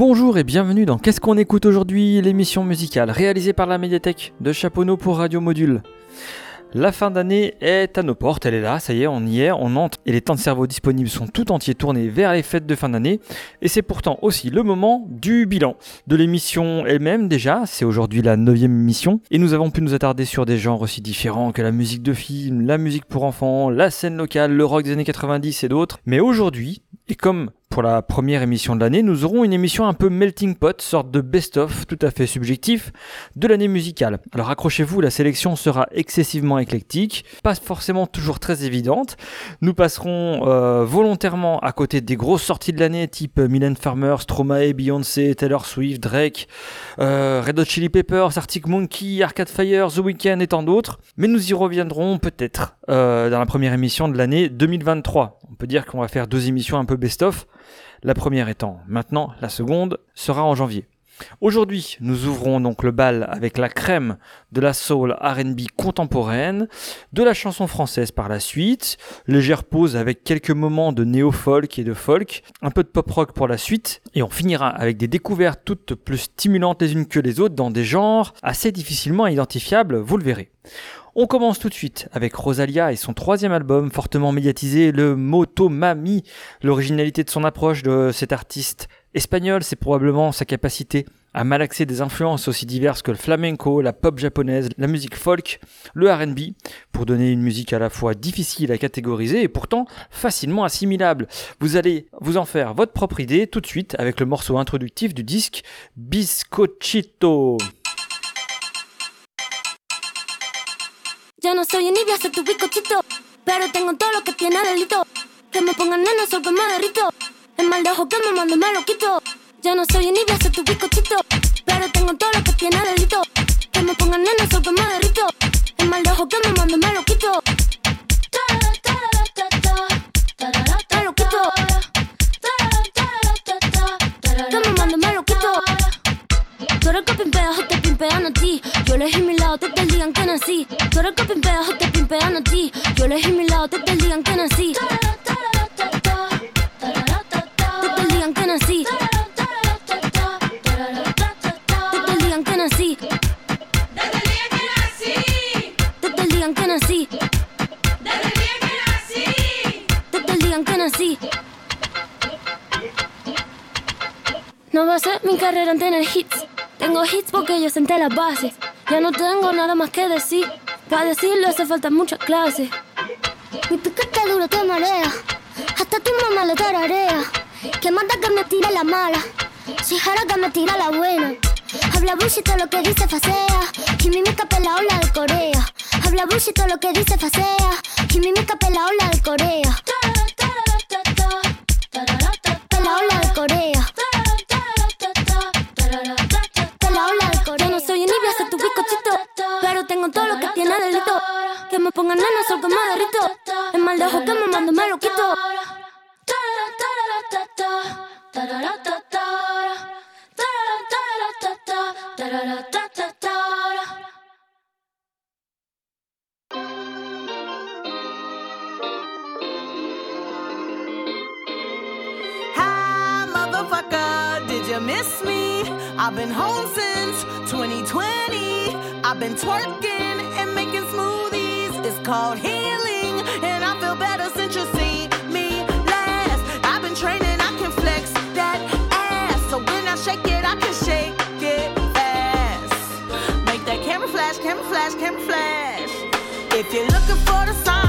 Bonjour et bienvenue dans Qu'est-ce qu'on écoute aujourd'hui, l'émission musicale réalisée par la médiathèque de Chaponneau pour Radio Module. La fin d'année est à nos portes, elle est là, ça y est, on y est, on entre et les temps de cerveau disponibles sont tout entiers tournés vers les fêtes de fin d'année. Et c'est pourtant aussi le moment du bilan de l'émission elle-même déjà, c'est aujourd'hui la neuvième émission et nous avons pu nous attarder sur des genres aussi différents que la musique de film, la musique pour enfants, la scène locale, le rock des années 90 et d'autres. Mais aujourd'hui, et comme pour la première émission de l'année, nous aurons une émission un peu melting pot, sorte de best-of tout à fait subjectif de l'année musicale. Alors accrochez-vous, la sélection sera excessivement éclectique, pas forcément toujours très évidente. Nous passerons euh, volontairement à côté des grosses sorties de l'année type Mylène Farmer, Stromae, Beyoncé, Taylor Swift, Drake, euh, Red Hot Chili Peppers, Arctic Monkey, Arcade Fire, The Weeknd et tant d'autres. Mais nous y reviendrons peut-être euh, dans la première émission de l'année 2023. On peut dire qu'on va faire deux émissions un peu best-of la première étant maintenant, la seconde sera en janvier. Aujourd'hui, nous ouvrons donc le bal avec la crème de la soul RB contemporaine, de la chanson française par la suite, légère pause avec quelques moments de néo-folk et de folk, un peu de pop-rock pour la suite, et on finira avec des découvertes toutes plus stimulantes les unes que les autres dans des genres assez difficilement identifiables, vous le verrez. On commence tout de suite avec Rosalia et son troisième album fortement médiatisé, le Motomami. L'originalité de son approche de cet artiste espagnol, c'est probablement sa capacité à malaxer des influences aussi diverses que le flamenco, la pop japonaise, la musique folk, le RB, pour donner une musique à la fois difficile à catégoriser et pourtant facilement assimilable. Vous allez vous en faire votre propre idée tout de suite avec le morceau introductif du disque Biscochito. Ya no soy envidia, soy tu bizcochito. Pero tengo todo lo que tiene delito. Que me pongan neno, sol que me derrito. El mal de ojo que me mando me lo quito. Ya no soy envidia, soy tu bizcochito. Pero tengo todo lo que tiene delito. Que me pongan neno, sol que me derrito. El mal de ojo que me mando me lo quito. Me lo quito. Que me mando me lo quito. Tú eres que pimpeas te pimpean a ti. Yo elegí mi lado el día en que nací. Tú eres que pimpeas o te pimpean a ti. Yo elegí mi lado desde el día en que nací. Desde el día en que nací. Desde el día en que nací. Desde el día que nací. Desde el día en que nací. No va a ser mi carrera en tener hits. Tengo hits porque yo senté las bases. Ya no tengo nada más que decir. Para decirlo hace falta mucha clase. Mi piquete duro te marea. Hasta tu mamá le tararea. Que manda que me tire la mala. Si jara que me tira la buena. Habla bullshit todo lo que dice facea. Y mi mica la ola de Corea. Habla bullshit todo lo que dice facea. Y mi mica la ola de Corea. La ola de Corea. Tengo todo lo que tiene delito. Que me pongan nena, sol me derrito. El mal de ojo que me mando me lo quito. Hi, motherfucker, did you miss me? I've been home since 2020. I've been twerking and making smoothies. It's called healing, and I feel better since you see me last. I've been training, I can flex that ass. So when I shake it, I can shake it fast. Make that camera flash, camera flash, camera flash. If you're looking for the sign,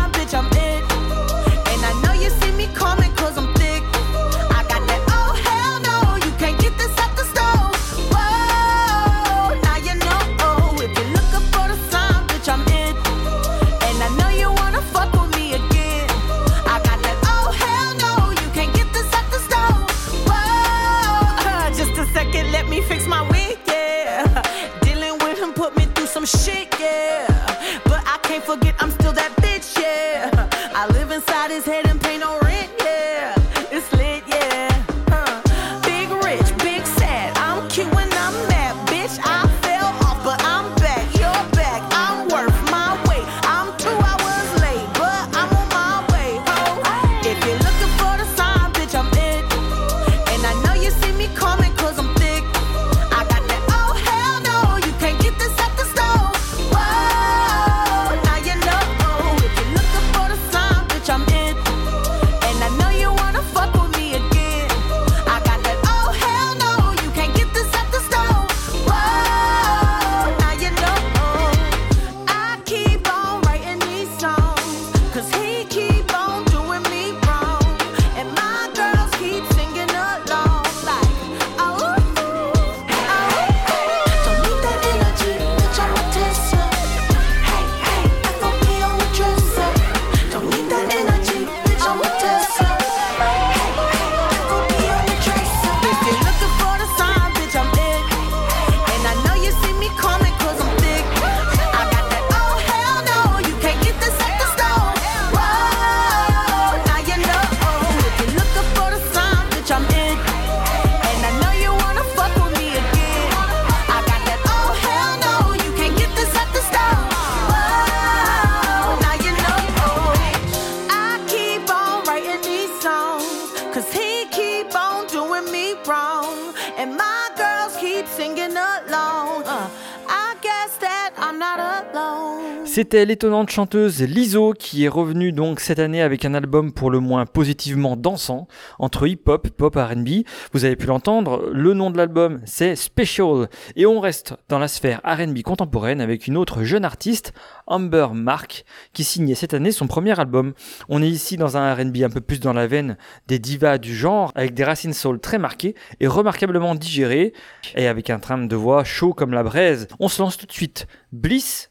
C'était l'étonnante chanteuse Lizzo qui est revenue donc cette année avec un album pour le moins positivement dansant entre hip-hop, pop, R&B. Vous avez pu l'entendre, le nom de l'album c'est Special et on reste dans la sphère R&B contemporaine avec une autre jeune artiste, Amber Mark, qui signait cette année son premier album. On est ici dans un R&B un peu plus dans la veine des divas du genre avec des racines soul très marquées et remarquablement digérées et avec un train de voix chaud comme la braise. On se lance tout de suite. Bliss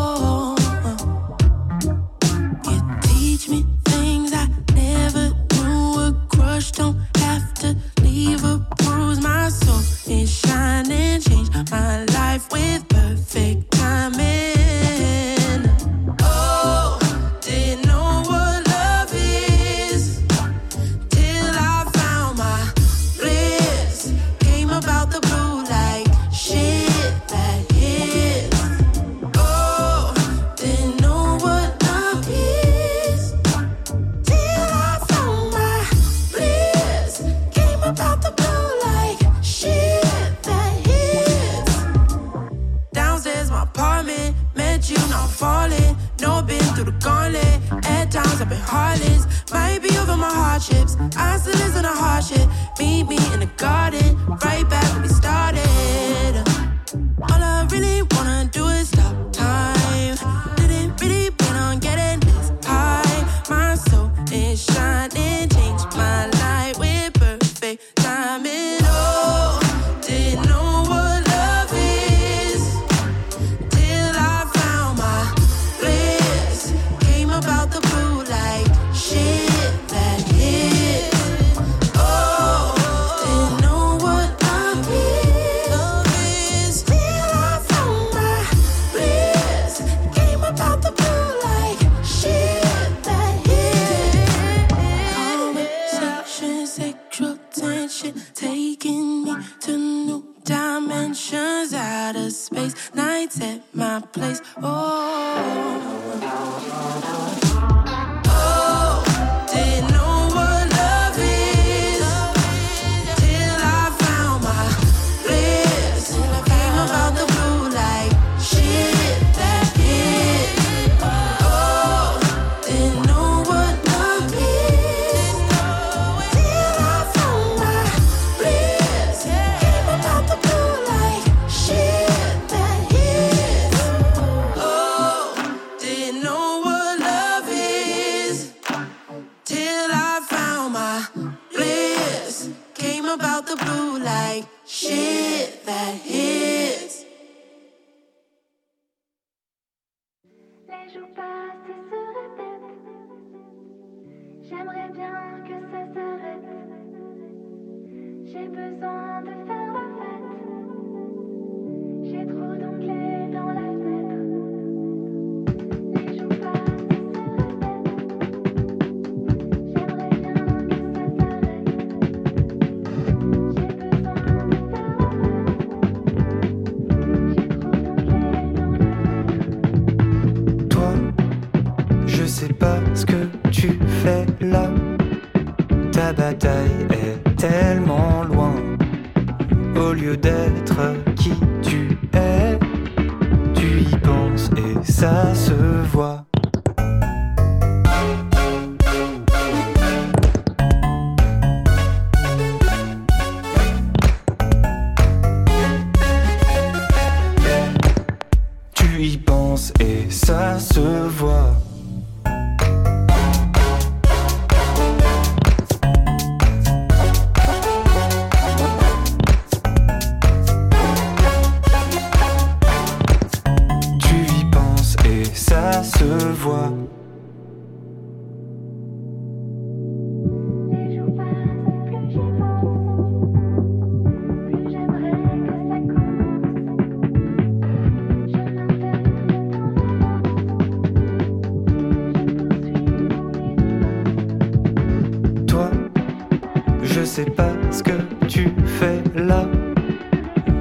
pas ce que tu fais là.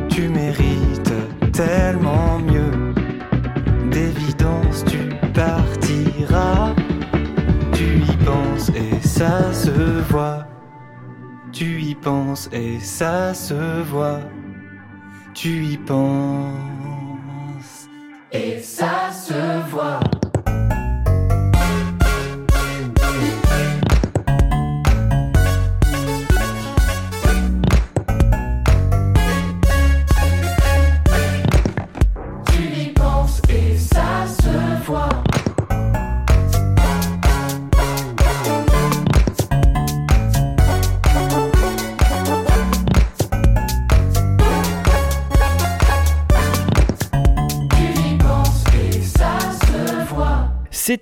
Tu mérites tellement mieux. D'évidence, tu partiras. Tu y penses et ça se voit. Tu y penses et ça se voit. Tu y penses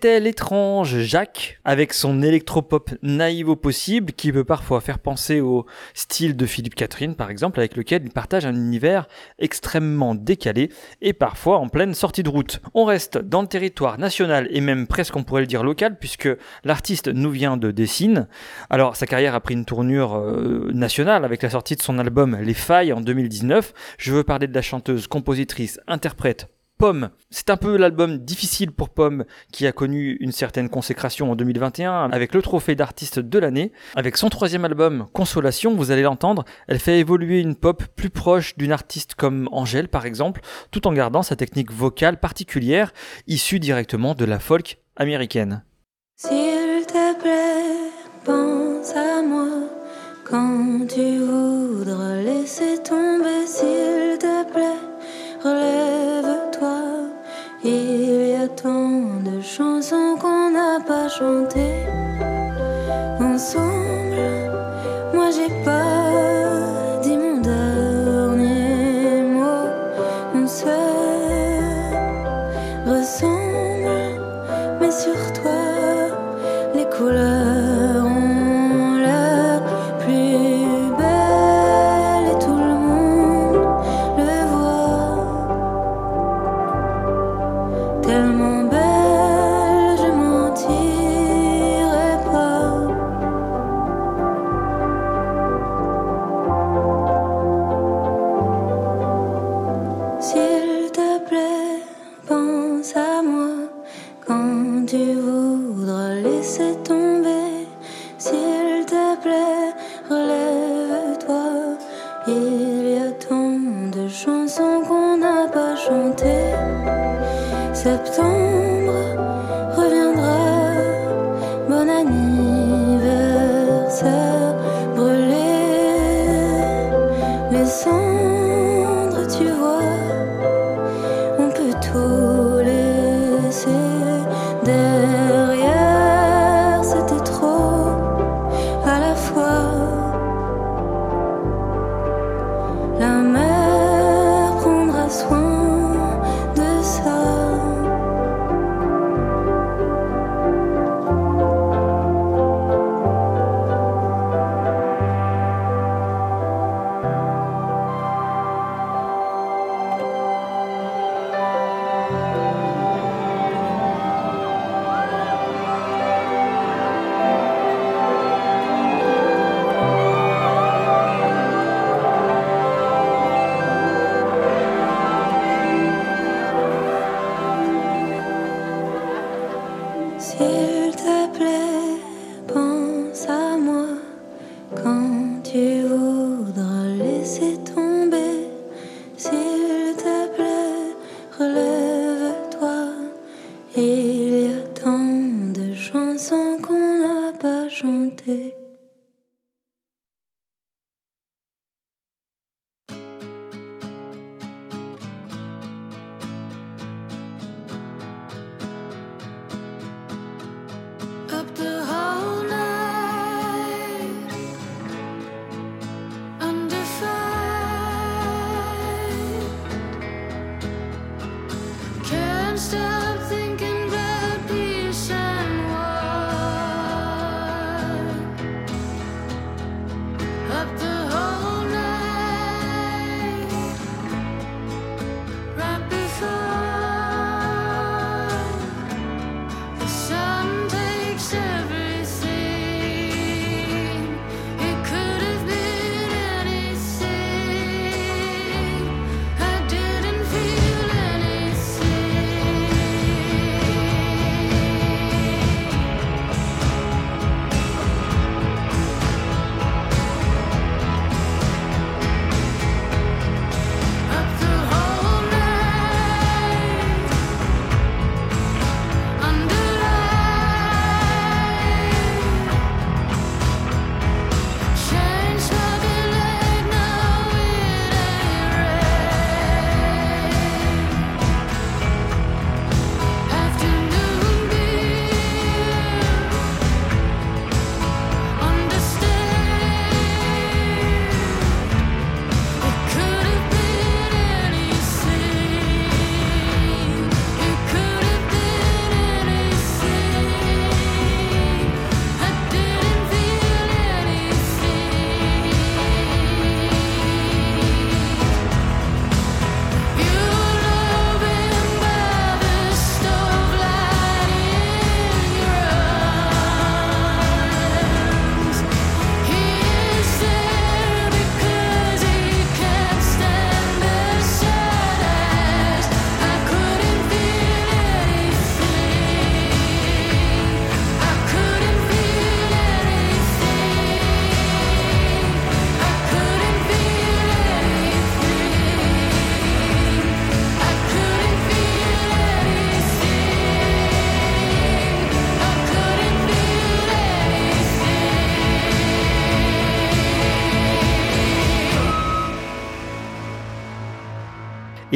C'était l'étrange Jacques avec son électropop naïve au possible qui peut parfois faire penser au style de Philippe Catherine par exemple avec lequel il partage un univers extrêmement décalé et parfois en pleine sortie de route. On reste dans le territoire national et même presque on pourrait le dire local puisque l'artiste nous vient de Dessines. Alors sa carrière a pris une tournure euh, nationale avec la sortie de son album Les Failles en 2019. Je veux parler de la chanteuse, compositrice, interprète Pomme. C'est un peu l'album difficile pour Pomme qui a connu une certaine consécration en 2021 avec le trophée d'artiste de l'année. Avec son troisième album, Consolation, vous allez l'entendre, elle fait évoluer une pop plus proche d'une artiste comme Angèle par exemple, tout en gardant sa technique vocale particulière issue directement de la folk américaine.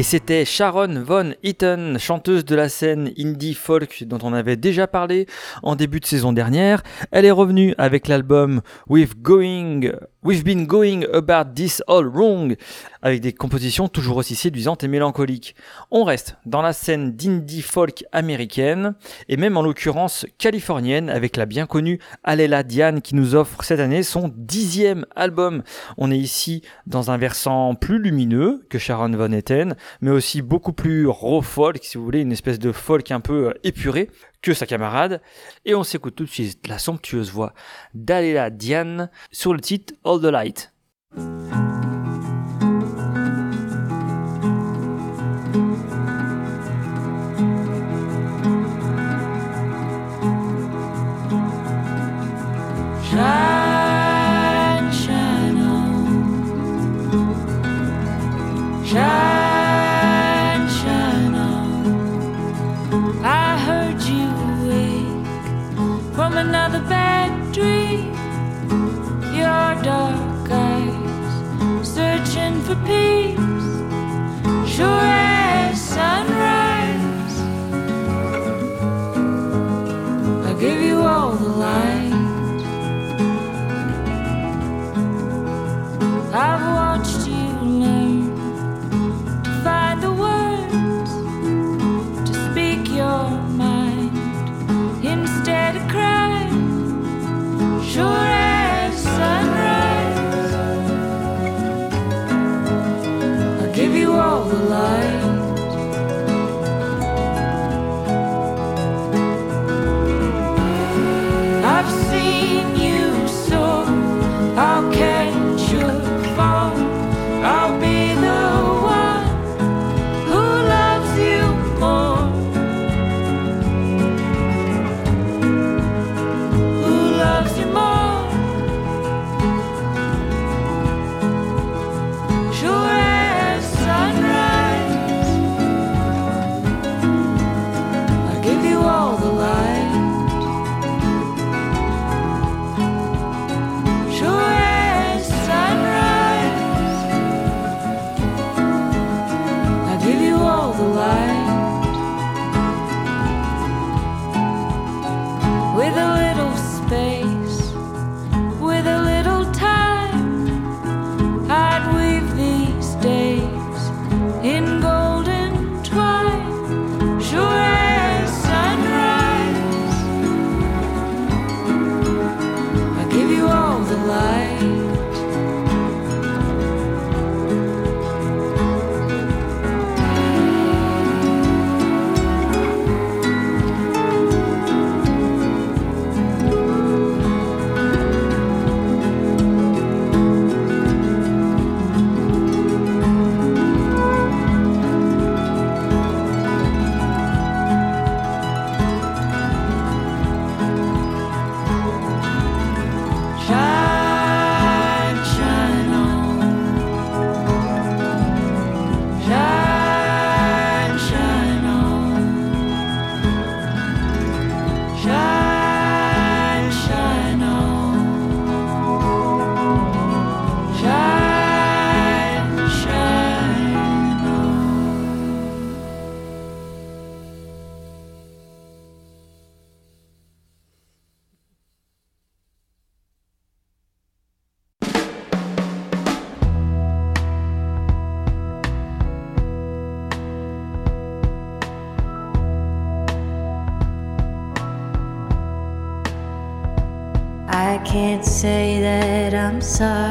Et c'était Sharon Von Eaton, chanteuse de la scène indie folk dont on avait déjà parlé en début de saison dernière. Elle est revenue avec l'album We've Going, We've Been Going About This All Wrong, avec des compositions toujours aussi séduisantes et mélancoliques. On reste dans la scène d'indie folk américaine, et même en l'occurrence californienne, avec la bien connue Alela Diane qui nous offre cette année son dixième album. On est ici dans un versant plus lumineux que Sharon Von Eaton, mais aussi beaucoup plus raw folk, si vous voulez, une espèce de folk un peu épuré que sa camarade. Et on s'écoute tout de suite la somptueuse voix d'Alela Diane sur le titre All the Light. side.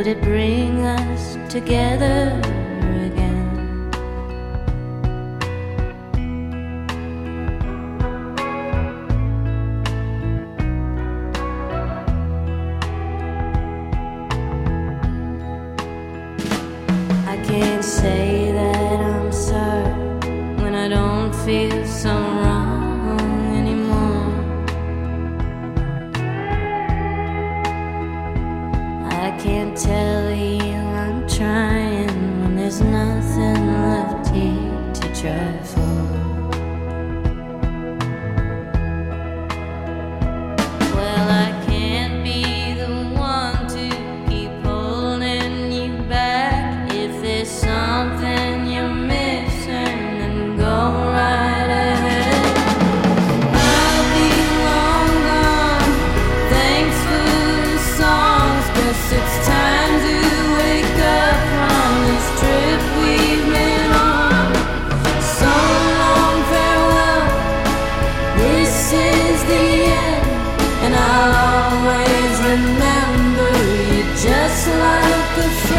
Would it bring us together the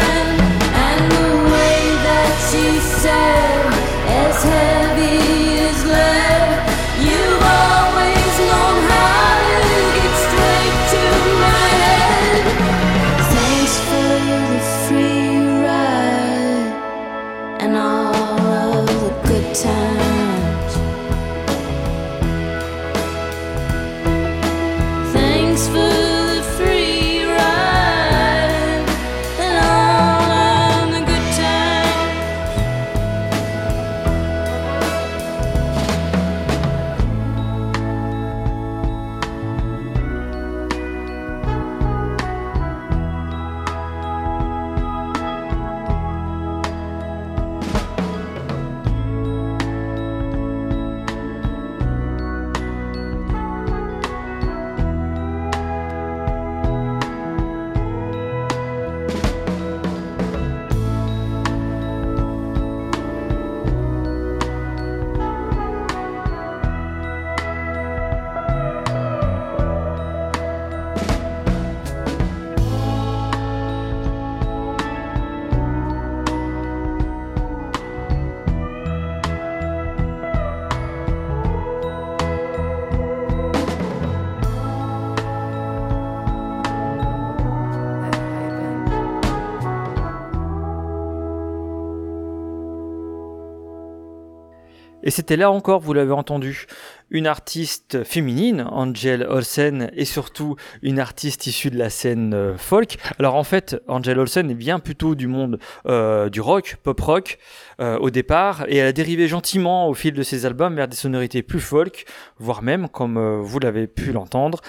Et c'était là encore, vous l'avez entendu, une artiste féminine, Angel Olsen, et surtout une artiste issue de la scène euh, folk. Alors en fait, Angel Olsen vient plutôt du monde euh, du rock, pop rock, euh, au départ, et elle a dérivé gentiment au fil de ses albums vers des sonorités plus folk, voire même, comme vous l'avez pu l'entendre,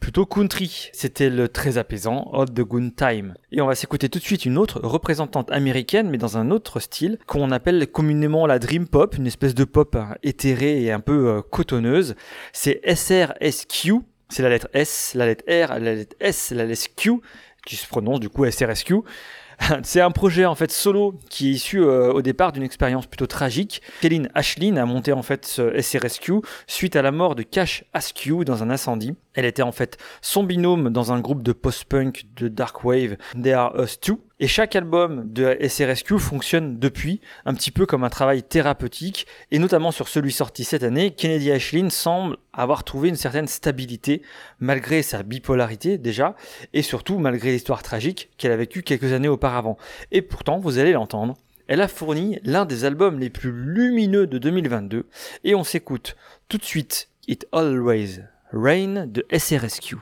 plutôt country. C'était le très apaisant Hot the Good Time. Et on va s'écouter tout de suite une autre représentante américaine, mais dans un autre style, qu'on appelle communément la dream pop, une espèce de pop hein, éthérée et un peu euh, C'est SRSQ, c'est la lettre S, la lettre R, la lettre S, la lettre Q, qui se prononce du coup SRSQ. C'est un projet en fait solo qui est issu euh, au départ d'une expérience plutôt tragique. Kéline Ashlyn a monté en fait ce SRSQ suite à la mort de Cash Askew dans un incendie. Elle était en fait son binôme dans un groupe de post-punk de dark wave, They Are Us Too. Et chaque album de SRSQ fonctionne depuis un petit peu comme un travail thérapeutique, et notamment sur celui sorti cette année, Kennedy Ashlyn semble avoir trouvé une certaine stabilité, malgré sa bipolarité déjà, et surtout malgré l'histoire tragique qu'elle a vécue quelques années auparavant. Et pourtant, vous allez l'entendre, elle a fourni l'un des albums les plus lumineux de 2022, et on s'écoute tout de suite It Always Rain de SRSQ.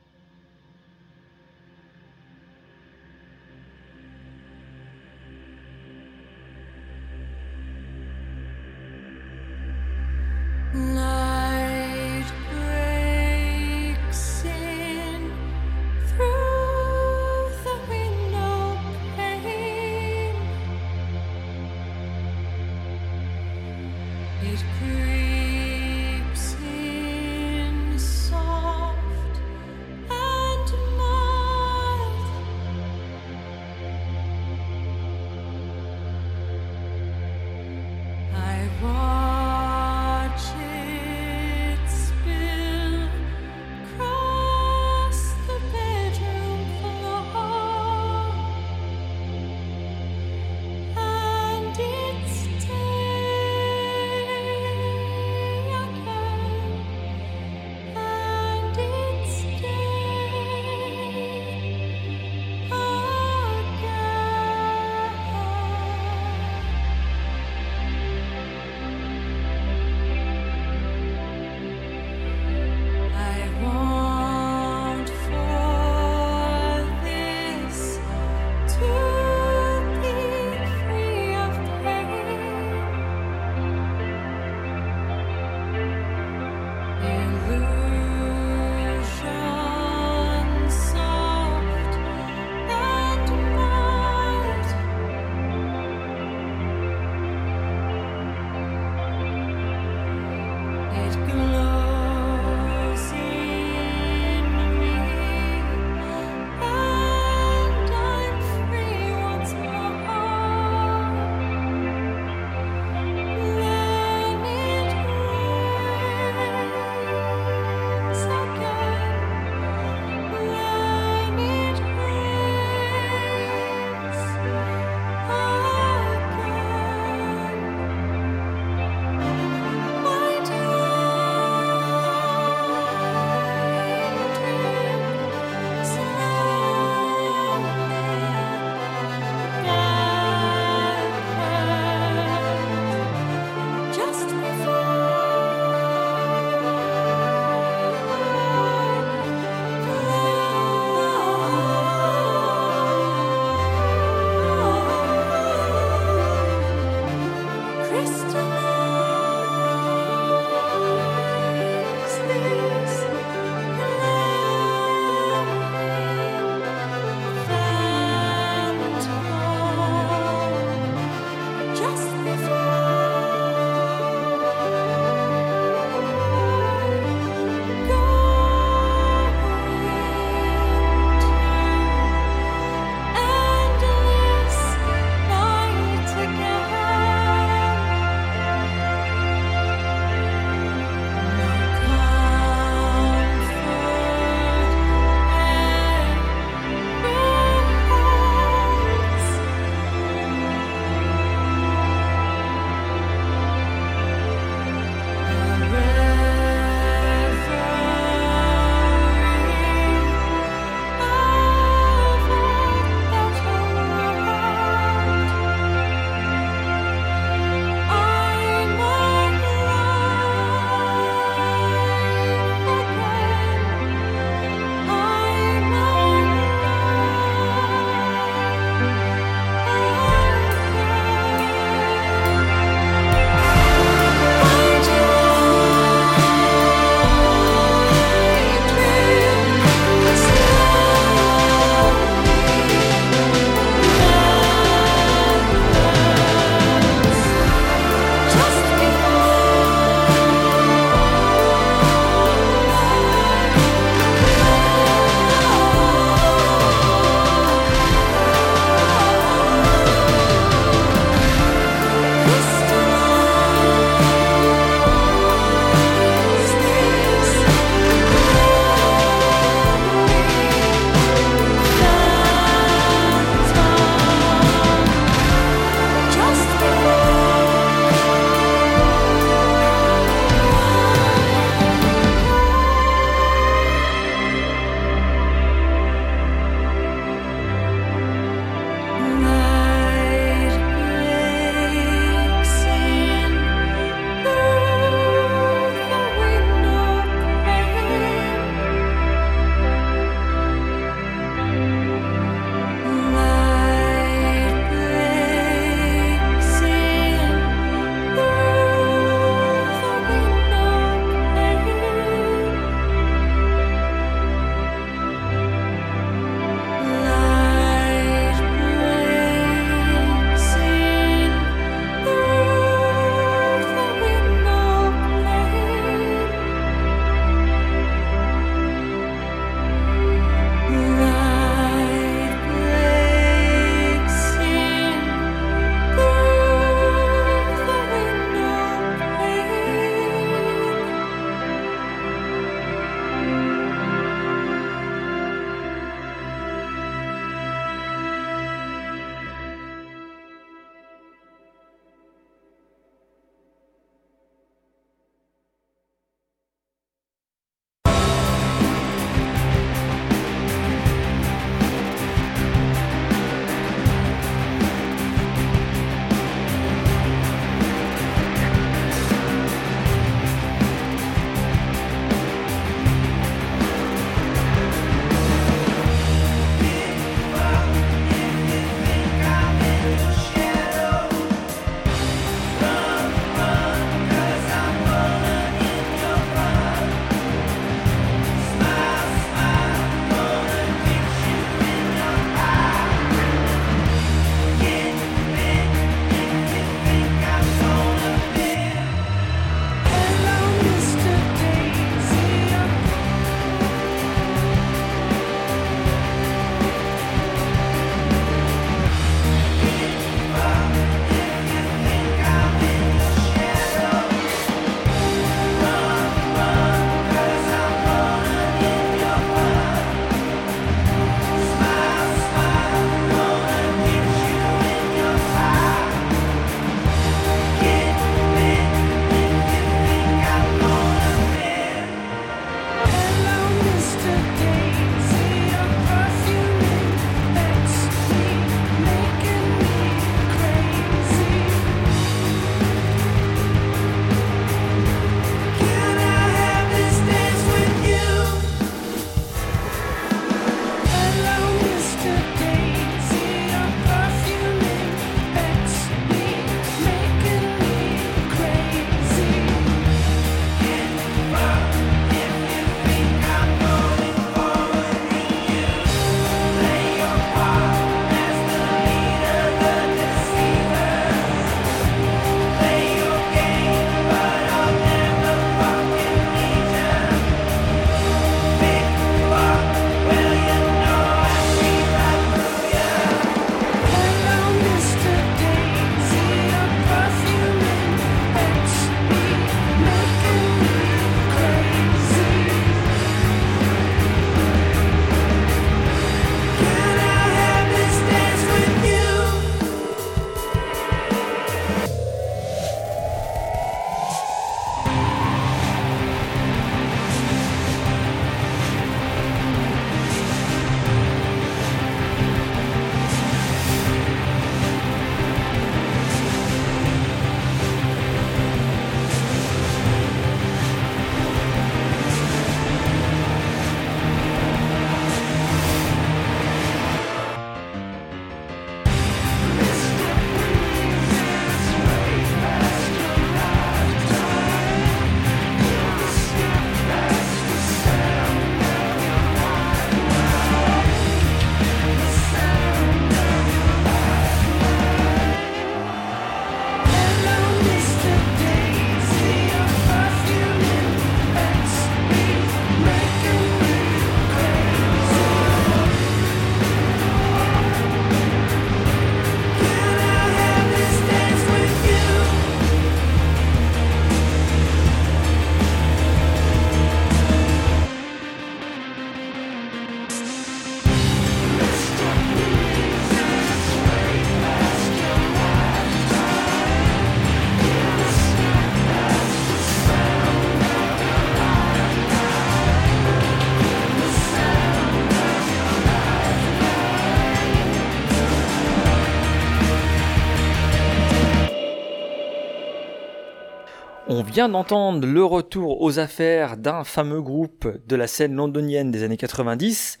Vient d'entendre le retour aux affaires d'un fameux groupe de la scène londonienne des années 90.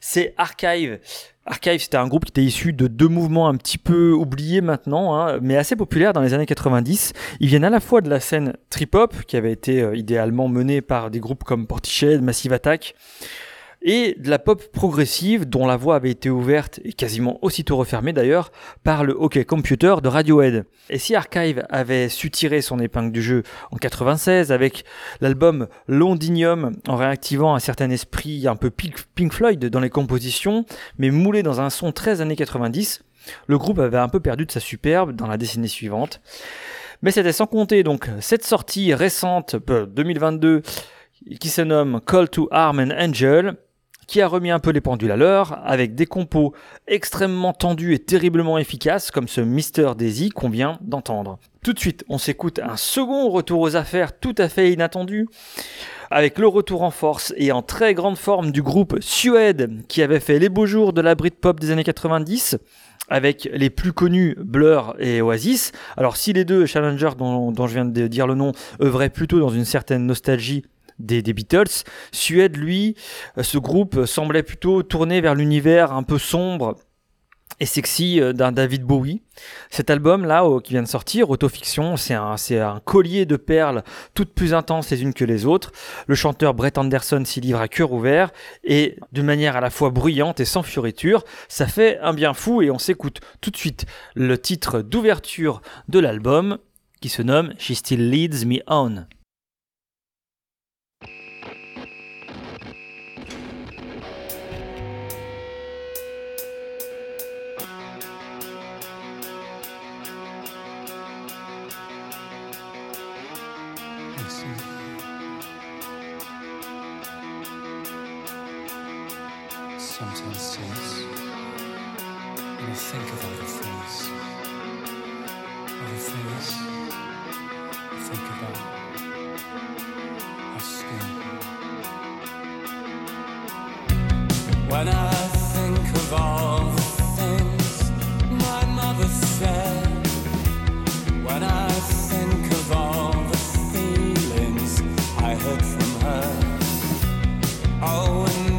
C'est Archive. Archive, c'était un groupe qui était issu de deux mouvements un petit peu oubliés maintenant, hein, mais assez populaires dans les années 90. Ils viennent à la fois de la scène trip-hop, qui avait été euh, idéalement menée par des groupes comme Portiched, Massive Attack, et de la pop progressive dont la voie avait été ouverte et quasiment aussitôt refermée d'ailleurs par le hockey computer de Radiohead. Et si Archive avait su tirer son épingle du jeu en 96 avec l'album Londinium en réactivant un certain esprit un peu Pink Floyd dans les compositions, mais moulé dans un son très années 90, le groupe avait un peu perdu de sa superbe dans la décennie suivante. Mais c'était sans compter donc cette sortie récente, 2022, qui se nomme Call to Arm and Angel, qui a remis un peu les pendules à l'heure, avec des compos extrêmement tendus et terriblement efficaces, comme ce Mister Daisy qu'on vient d'entendre. Tout de suite, on s'écoute un second retour aux affaires tout à fait inattendu, avec le retour en force et en très grande forme du groupe Suède, qui avait fait les beaux jours de la Britpop des années 90, avec les plus connus Blur et Oasis. Alors si les deux Challengers dont, dont je viens de dire le nom œuvraient plutôt dans une certaine nostalgie des, Beatles. Suède, lui, euh, ce groupe semblait plutôt tourner vers l'univers un peu sombre et sexy euh, d'un David Bowie. Cet album là qui vient de sortir, Autofiction, c'est un, un collier de perles toutes plus intenses les unes que les autres. Le chanteur Brett Anderson s'y livre à cœur ouvert et d'une manière à la fois bruyante et sans fioriture. Ça fait un bien fou et on s'écoute tout de suite le titre d'ouverture de l'album qui se nomme She Still Leads Me On. Oh,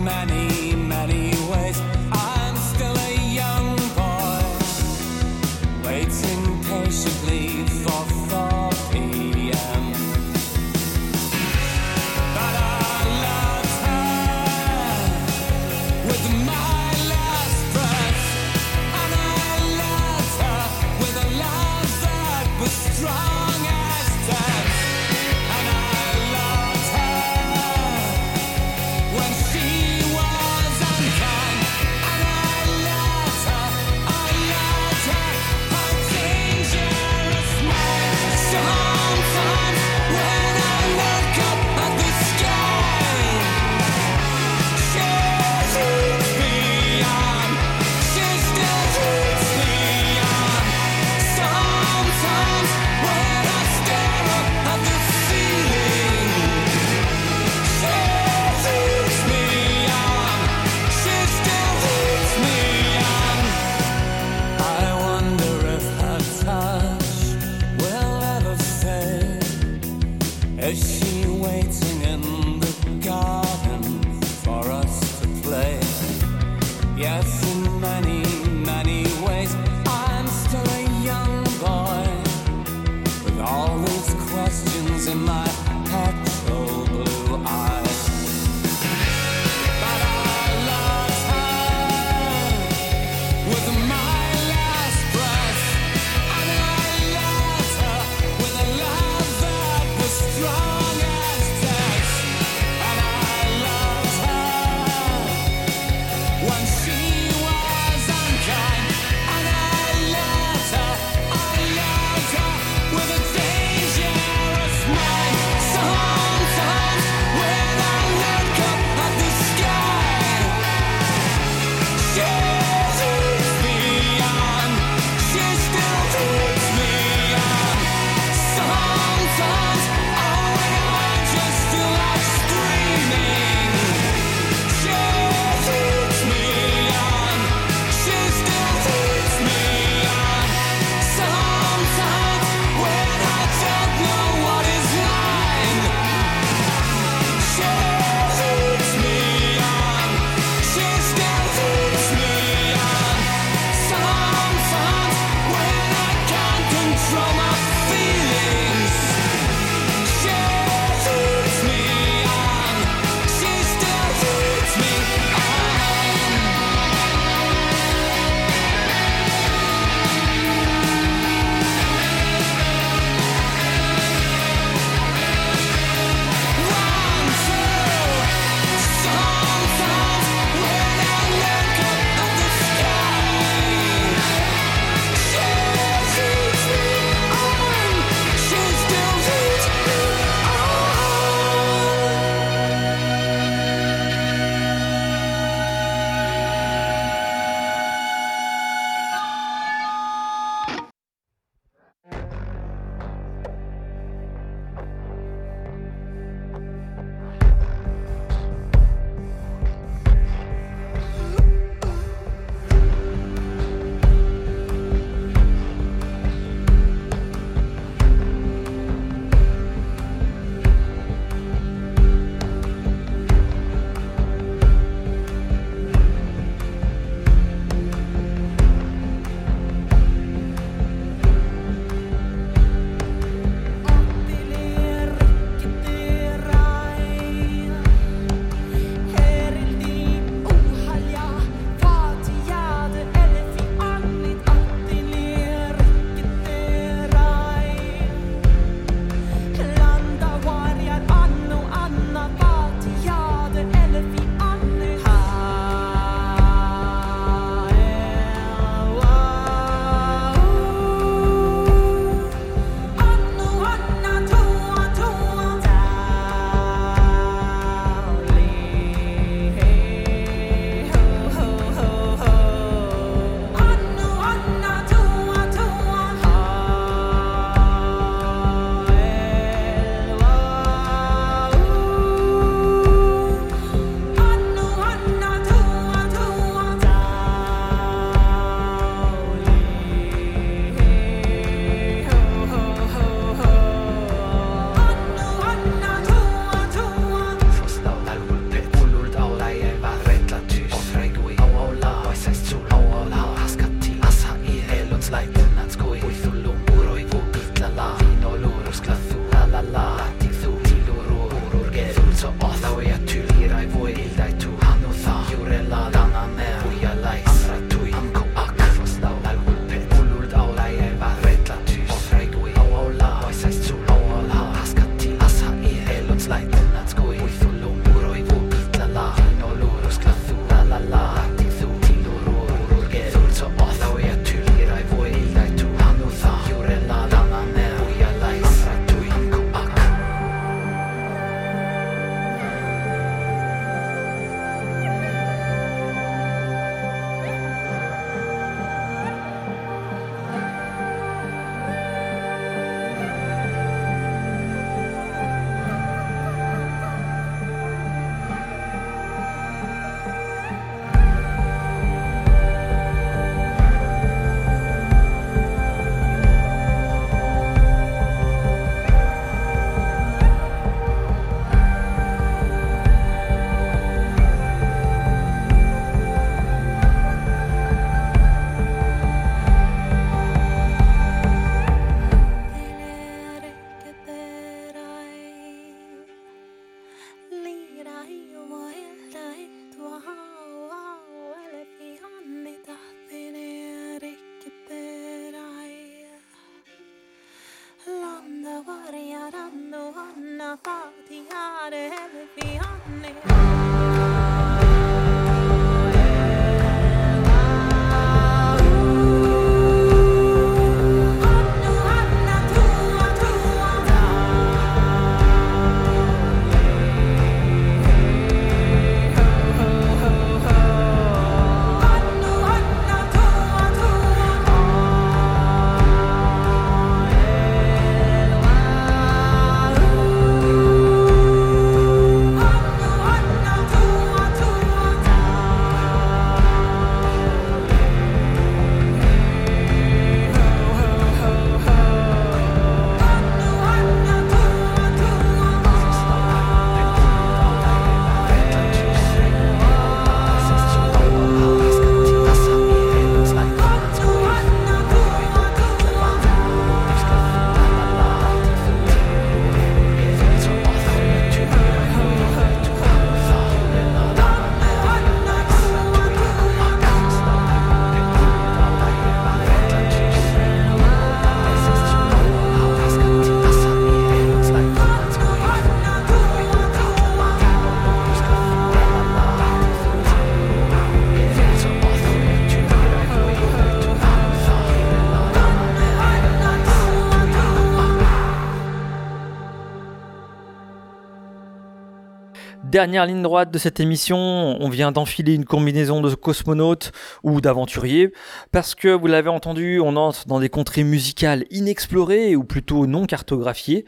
Dernière ligne droite de cette émission, on vient d'enfiler une combinaison de cosmonautes ou d'aventuriers, parce que vous l'avez entendu, on entre dans des contrées musicales inexplorées ou plutôt non cartographiées.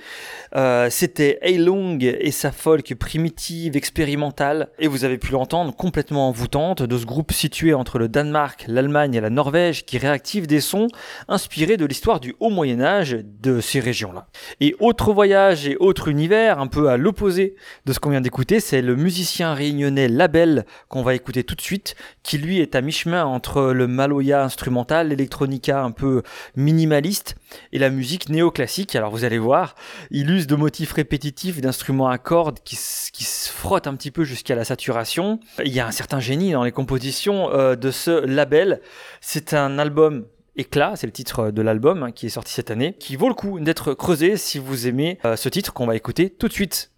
Euh, C'était Heilung et sa folk primitive, expérimentale, et vous avez pu l'entendre complètement envoûtante de ce groupe situé entre le Danemark, l'Allemagne et la Norvège qui réactive des sons inspirés de l'histoire du Haut Moyen Âge de ces régions-là. Et autre voyage et autre univers, un peu à l'opposé de ce qu'on vient d'écouter, c'est le musicien réunionnais Label qu'on va écouter tout de suite, qui lui est à mi-chemin entre le maloya instrumental, l'électronica un peu minimaliste et la musique néoclassique. Alors vous allez voir, il use de motifs répétitifs, d'instruments à cordes qui se frottent un petit peu jusqu'à la saturation. Il y a un certain génie dans les compositions euh, de ce Label. C'est un album Éclat, c'est le titre de l'album hein, qui est sorti cette année, qui vaut le coup d'être creusé si vous aimez euh, ce titre qu'on va écouter tout de suite.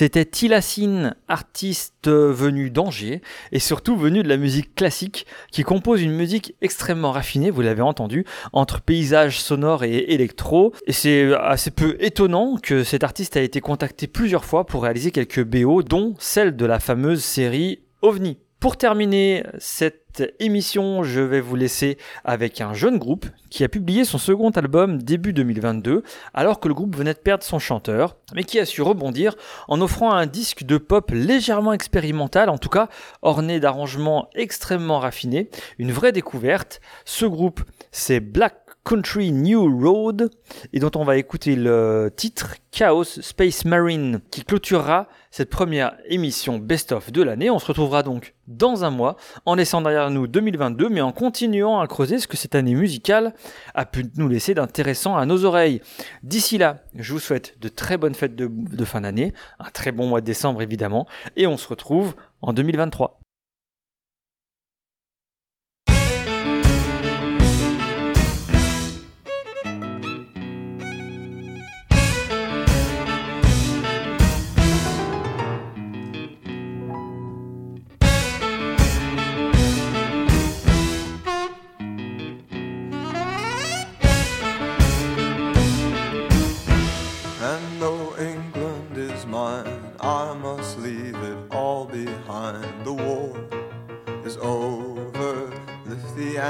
C'était Tilacine, artiste venu d'Angers et surtout venu de la musique classique, qui compose une musique extrêmement raffinée, vous l'avez entendu, entre paysage sonore et électro. Et c'est assez peu étonnant que cet artiste a été contacté plusieurs fois pour réaliser quelques BO, dont celle de la fameuse série OVNI. Pour terminer cette émission, je vais vous laisser avec un jeune groupe qui a publié son second album début 2022, alors que le groupe venait de perdre son chanteur, mais qui a su rebondir en offrant un disque de pop légèrement expérimental, en tout cas orné d'arrangements extrêmement raffinés, une vraie découverte. Ce groupe, c'est Black Country New Road et dont on va écouter le titre Chaos Space Marine qui clôturera cette première émission best-of de l'année. On se retrouvera donc dans un mois en laissant derrière nous 2022 mais en continuant à creuser ce que cette année musicale a pu nous laisser d'intéressant à nos oreilles. D'ici là, je vous souhaite de très bonnes fêtes de, de fin d'année, un très bon mois de décembre évidemment et on se retrouve en 2023.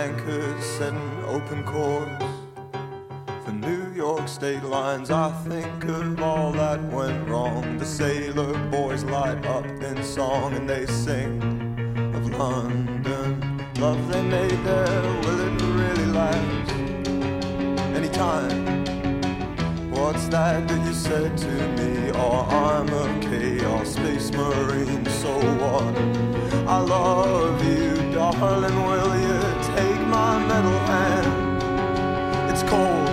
Anchors, set an open course. For New York state lines, I think of all that went wrong. The sailor boys light up in song and they sing of London. Love they made there, will it really last? Anytime. What's that that you said to me? Oh, I'm a chaos space marine, so what? I love you, darling. Will you metal hand? It's cold.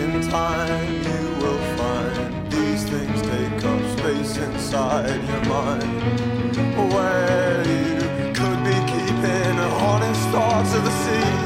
In time, you will find these things take up space inside your mind. Where you could be keeping hardest thoughts of the city.